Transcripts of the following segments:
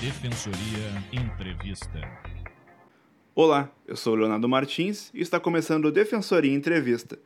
Defensoria Entrevista. Olá, eu sou Leonardo Martins e está começando o Defensoria Entrevista.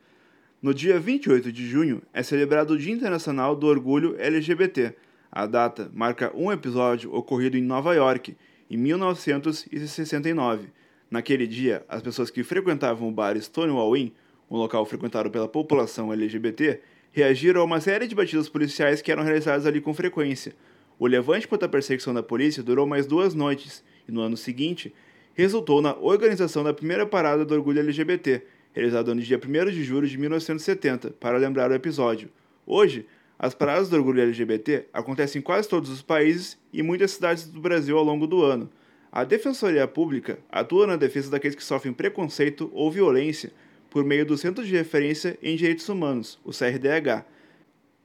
No dia 28 de junho é celebrado o Dia Internacional do Orgulho LGBT. A data marca um episódio ocorrido em Nova York, em 1969. Naquele dia, as pessoas que frequentavam o bar Stonewall Inn, um local frequentado pela população LGBT, reagiram a uma série de batidas policiais que eram realizadas ali com frequência. O levante contra a perseguição da polícia durou mais duas noites, e no ano seguinte, resultou na organização da primeira parada do orgulho LGBT, realizada no dia 1 de julho de 1970, para lembrar o episódio. Hoje, as paradas do orgulho LGBT acontecem em quase todos os países e muitas cidades do Brasil ao longo do ano. A Defensoria Pública atua na defesa daqueles que sofrem preconceito ou violência por meio do Centro de Referência em Direitos Humanos, o CRDH.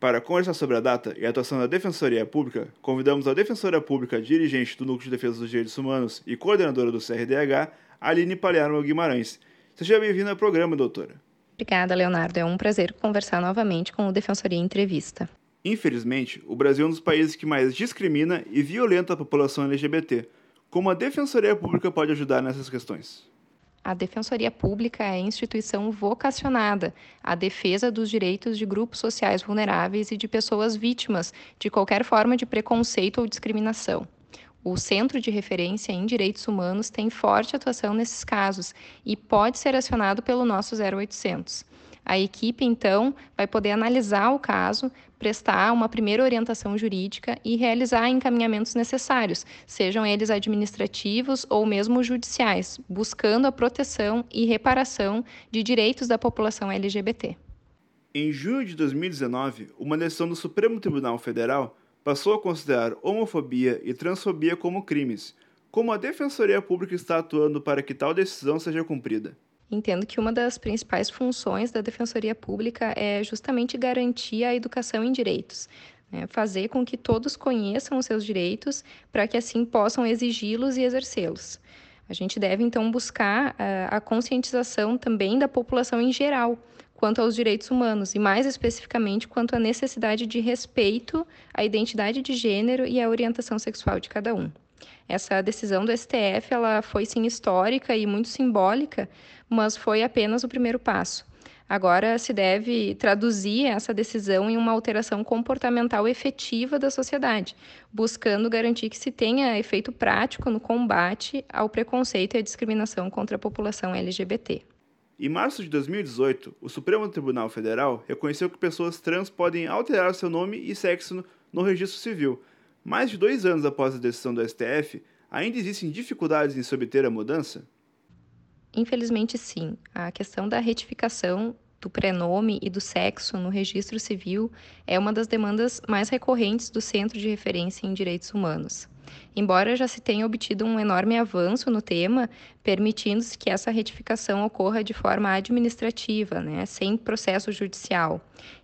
Para conversar sobre a data e a atuação da Defensoria Pública, convidamos a Defensora Pública dirigente do Núcleo de Defesa dos Direitos Humanos e coordenadora do CRDH, Aline Palharmo Guimarães. Seja bem-vinda ao programa, doutora. Obrigada, Leonardo. É um prazer conversar novamente com o Defensoria Entrevista. Infelizmente, o Brasil é um dos países que mais discrimina e violenta a população LGBT. Como a Defensoria Pública pode ajudar nessas questões? A Defensoria Pública é instituição vocacionada à defesa dos direitos de grupos sociais vulneráveis e de pessoas vítimas de qualquer forma de preconceito ou discriminação. O Centro de Referência em Direitos Humanos tem forte atuação nesses casos e pode ser acionado pelo nosso 0800. A equipe, então, vai poder analisar o caso, prestar uma primeira orientação jurídica e realizar encaminhamentos necessários, sejam eles administrativos ou mesmo judiciais, buscando a proteção e reparação de direitos da população LGBT. Em junho de 2019, uma decisão do Supremo Tribunal Federal passou a considerar homofobia e transfobia como crimes. Como a Defensoria Pública está atuando para que tal decisão seja cumprida? Entendo que uma das principais funções da Defensoria Pública é justamente garantir a educação em direitos. Né? Fazer com que todos conheçam os seus direitos para que assim possam exigi-los e exercê-los. A gente deve então buscar a, a conscientização também da população em geral quanto aos direitos humanos e mais especificamente quanto à necessidade de respeito à identidade de gênero e à orientação sexual de cada um. Essa decisão do STF ela foi sim histórica e muito simbólica, mas foi apenas o primeiro passo. Agora se deve traduzir essa decisão em uma alteração comportamental efetiva da sociedade, buscando garantir que se tenha efeito prático no combate ao preconceito e à discriminação contra a população LGBT. Em março de 2018, o Supremo Tribunal Federal reconheceu que pessoas trans podem alterar seu nome e sexo no registro civil, mais de dois anos após a decisão do STF, ainda existem dificuldades em se obter a mudança? Infelizmente, sim. A questão da retificação do prenome e do sexo no registro civil é uma das demandas mais recorrentes do Centro de Referência em Direitos Humanos. Embora já se tenha obtido um enorme avanço no tema, permitindo-se que essa retificação ocorra de forma administrativa, né, sem processo judicial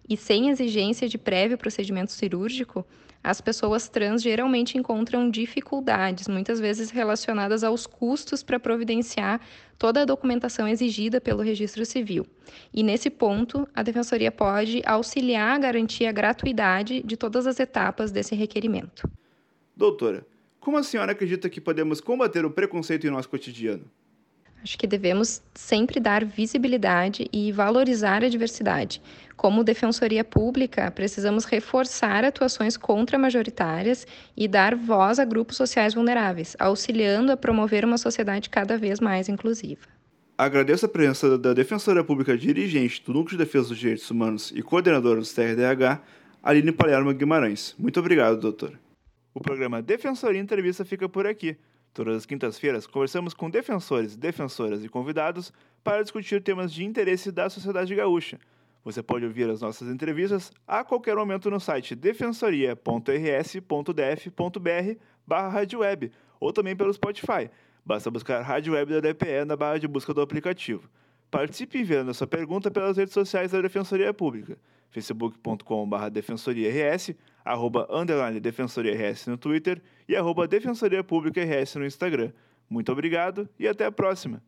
e sem exigência de prévio procedimento cirúrgico, as pessoas trans geralmente encontram dificuldades, muitas vezes relacionadas aos custos para providenciar toda a documentação exigida pelo registro civil. E nesse ponto, a Defensoria pode auxiliar a garantir a gratuidade de todas as etapas desse requerimento. Doutora, como a senhora acredita que podemos combater o preconceito em nosso cotidiano? Acho que devemos sempre dar visibilidade e valorizar a diversidade. Como defensoria pública, precisamos reforçar atuações contra-majoritárias e dar voz a grupos sociais vulneráveis, auxiliando a promover uma sociedade cada vez mais inclusiva. Agradeço a presença da Defensora Pública dirigente do Núcleo de Defesa dos Direitos Humanos e coordenadora do TRDH, Aline Palermo Guimarães. Muito obrigado, doutor. O programa Defensoria Entrevista fica por aqui. Todas as quintas-feiras, conversamos com defensores, defensoras e convidados para discutir temas de interesse da sociedade gaúcha. Você pode ouvir as nossas entrevistas a qualquer momento no site defensoria.rs.df.br barra web ou também pelo Spotify. Basta buscar Rádio Web da DPE na barra de busca do aplicativo. Participe enviando a sua pergunta pelas redes sociais da Defensoria Pública, facebook.com.br defensoriars, arroba underline defensoriars no Twitter e arroba defensoria pública RS no Instagram. Muito obrigado e até a próxima!